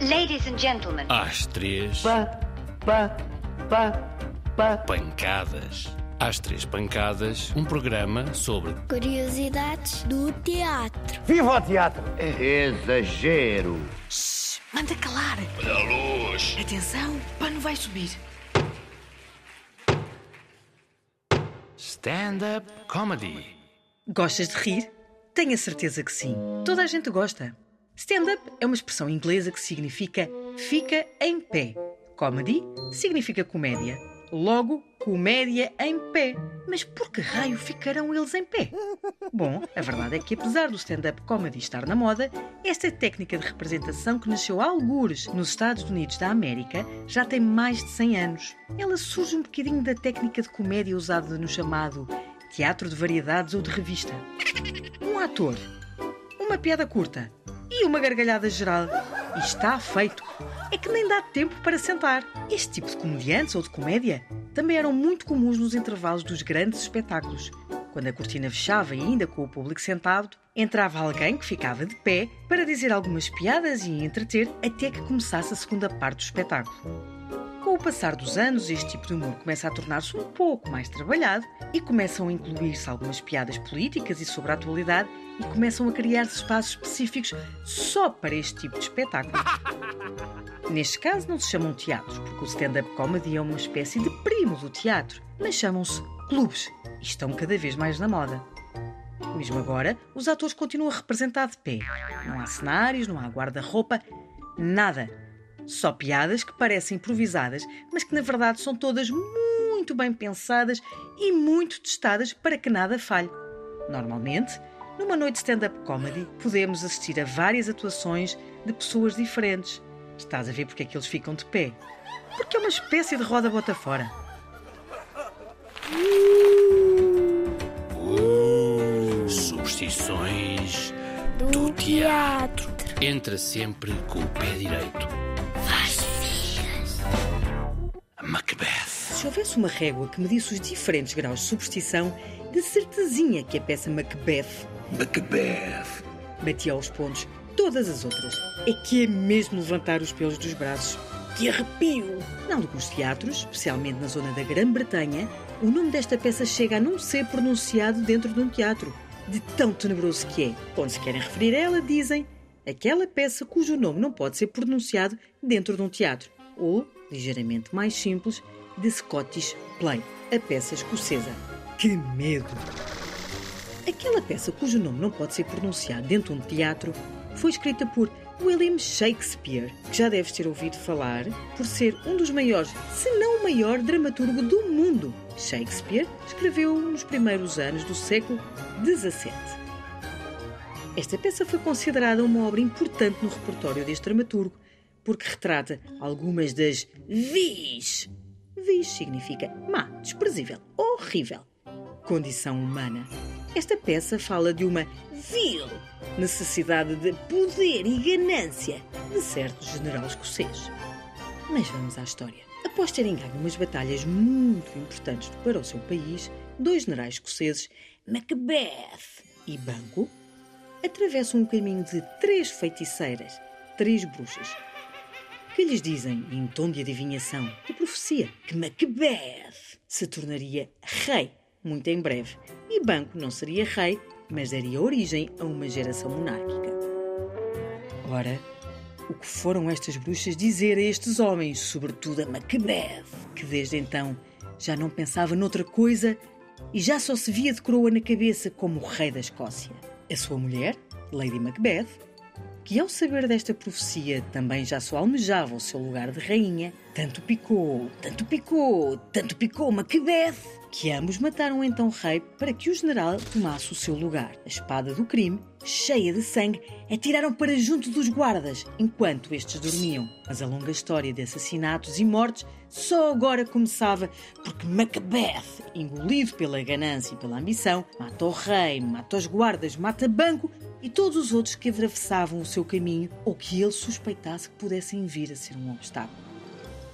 Ladies and gentlemen. Às três, Pá, pá, pá, pá. pancadas. Às três pancadas, um programa sobre Curiosidades do teatro. Viva o teatro! Exagero. Manda calar. Olha a luz. Atenção, o pano vai subir. Stand-up comedy. Gostas de rir? Tenho a certeza que sim. Toda a gente gosta. Stand-up é uma expressão inglesa que significa fica em pé. Comedy significa comédia. Logo, comédia em pé. Mas por que raio ficarão eles em pé? Bom, a verdade é que apesar do stand-up comedy estar na moda, esta técnica de representação que nasceu há algures nos Estados Unidos da América já tem mais de 100 anos. Ela surge um bocadinho da técnica de comédia usada no chamado teatro de variedades ou de revista. Um ator, uma piada curta e uma gargalhada geral. E está feito. É que nem dá tempo para sentar. Este tipo de comediantes ou de comédia também eram muito comuns nos intervalos dos grandes espetáculos. Quando a cortina fechava ainda com o público sentado, entrava alguém que ficava de pé para dizer algumas piadas e entreter até que começasse a segunda parte do espetáculo. Com o passar dos anos, este tipo de humor começa a tornar-se um pouco mais trabalhado e começam a incluir-se algumas piadas políticas e sobre a atualidade e começam a criar-se espaços específicos só para este tipo de espetáculo. Neste caso não se chamam teatros, porque o stand-up comedy é uma espécie de primo do teatro, mas chamam-se clubes e estão cada vez mais na moda. Mesmo agora, os atores continuam a representar de pé. Não há cenários, não há guarda-roupa, nada. Só piadas que parecem improvisadas, mas que na verdade são todas muito bem pensadas e muito testadas para que nada falhe. Normalmente, numa noite de stand-up comedy, podemos assistir a várias atuações de pessoas diferentes. Estás a ver porque é que eles ficam de pé? Porque é uma espécie de roda bota fora. Uh, superstições do teatro. Entra sempre com o pé direito. Macbeth. Se houvesse uma régua que medisse os diferentes graus de superstição, de certezinha que a peça Macbeth Macbeth. batia aos pontos todas as outras. É que é mesmo levantar os pelos dos braços. Que arrepio! Em alguns teatros, especialmente na zona da Grã-Bretanha, o nome desta peça chega a não ser pronunciado dentro de um teatro, de tão tenebroso que é. Quando se querem referir a ela, dizem aquela peça cujo nome não pode ser pronunciado dentro de um teatro. Ou, ligeiramente mais simples, The Scottish Play, a peça escocesa. Que medo! Aquela peça cujo nome não pode ser pronunciado dentro de um teatro foi escrita por William Shakespeare, que já deves ter ouvido falar por ser um dos maiores, se não o maior dramaturgo do mundo. Shakespeare escreveu nos primeiros anos do século XVII. Esta peça foi considerada uma obra importante no repertório deste dramaturgo, porque retrata algumas das vis. Vis significa má, desprezível, horrível. Condição humana. Esta peça fala de uma vil necessidade de poder e ganância de certo general escocês. Mas vamos à história. Após terem ganho umas batalhas muito importantes para o seu país, dois generais escoceses, Macbeth e Banco, atravessam um caminho de três feiticeiras, três bruxas, que lhes dizem, em tom de adivinhação, de profecia, que Macbeth se tornaria rei muito em breve e Banco não seria rei, mas daria origem a uma geração monárquica. Ora, o que foram estas bruxas dizer a estes homens, sobretudo a Macbeth, que desde então já não pensava noutra coisa e já só se via de coroa na cabeça como o rei da Escócia? A sua mulher, Lady Macbeth, que ao saber desta profecia também já só almejava o seu lugar de rainha, tanto picou, tanto picou, tanto picou Macbeth, que ambos mataram então o rei para que o general tomasse o seu lugar. A espada do crime, cheia de sangue, atiraram para junto dos guardas, enquanto estes dormiam. Mas a longa história de assassinatos e mortes só agora começava, porque Macbeth, engolido pela ganância e pela ambição, mata o rei, mata os guardas, mata banco e todos os outros que atravessavam o seu caminho ou que ele suspeitasse que pudessem vir a ser um obstáculo.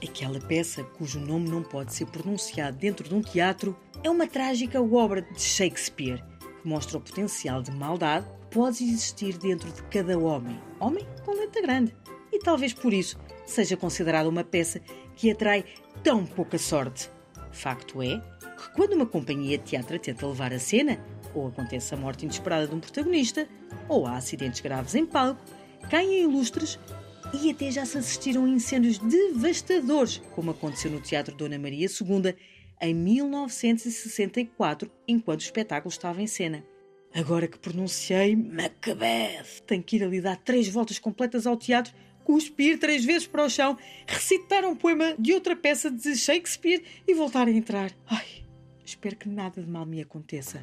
Aquela peça, cujo nome não pode ser pronunciado dentro de um teatro, é uma trágica obra de Shakespeare que mostra o potencial de maldade que pode existir dentro de cada homem, homem com letra grande, e talvez por isso seja considerada uma peça que atrai tão pouca sorte. Facto é que quando uma companhia de teatro tenta levar a cena, ou acontece a morte inesperada de um protagonista, ou há acidentes graves em palco, caem ilustres e até já se assistiram a incêndios devastadores, como aconteceu no Teatro Dona Maria II em 1964, enquanto o espetáculo estava em cena. Agora que pronunciei Macbeth, tenho que ir ali dar três voltas completas ao teatro, cuspir três vezes para o chão, recitar um poema de outra peça de Shakespeare e voltar a entrar. Ai, espero que nada de mal me aconteça.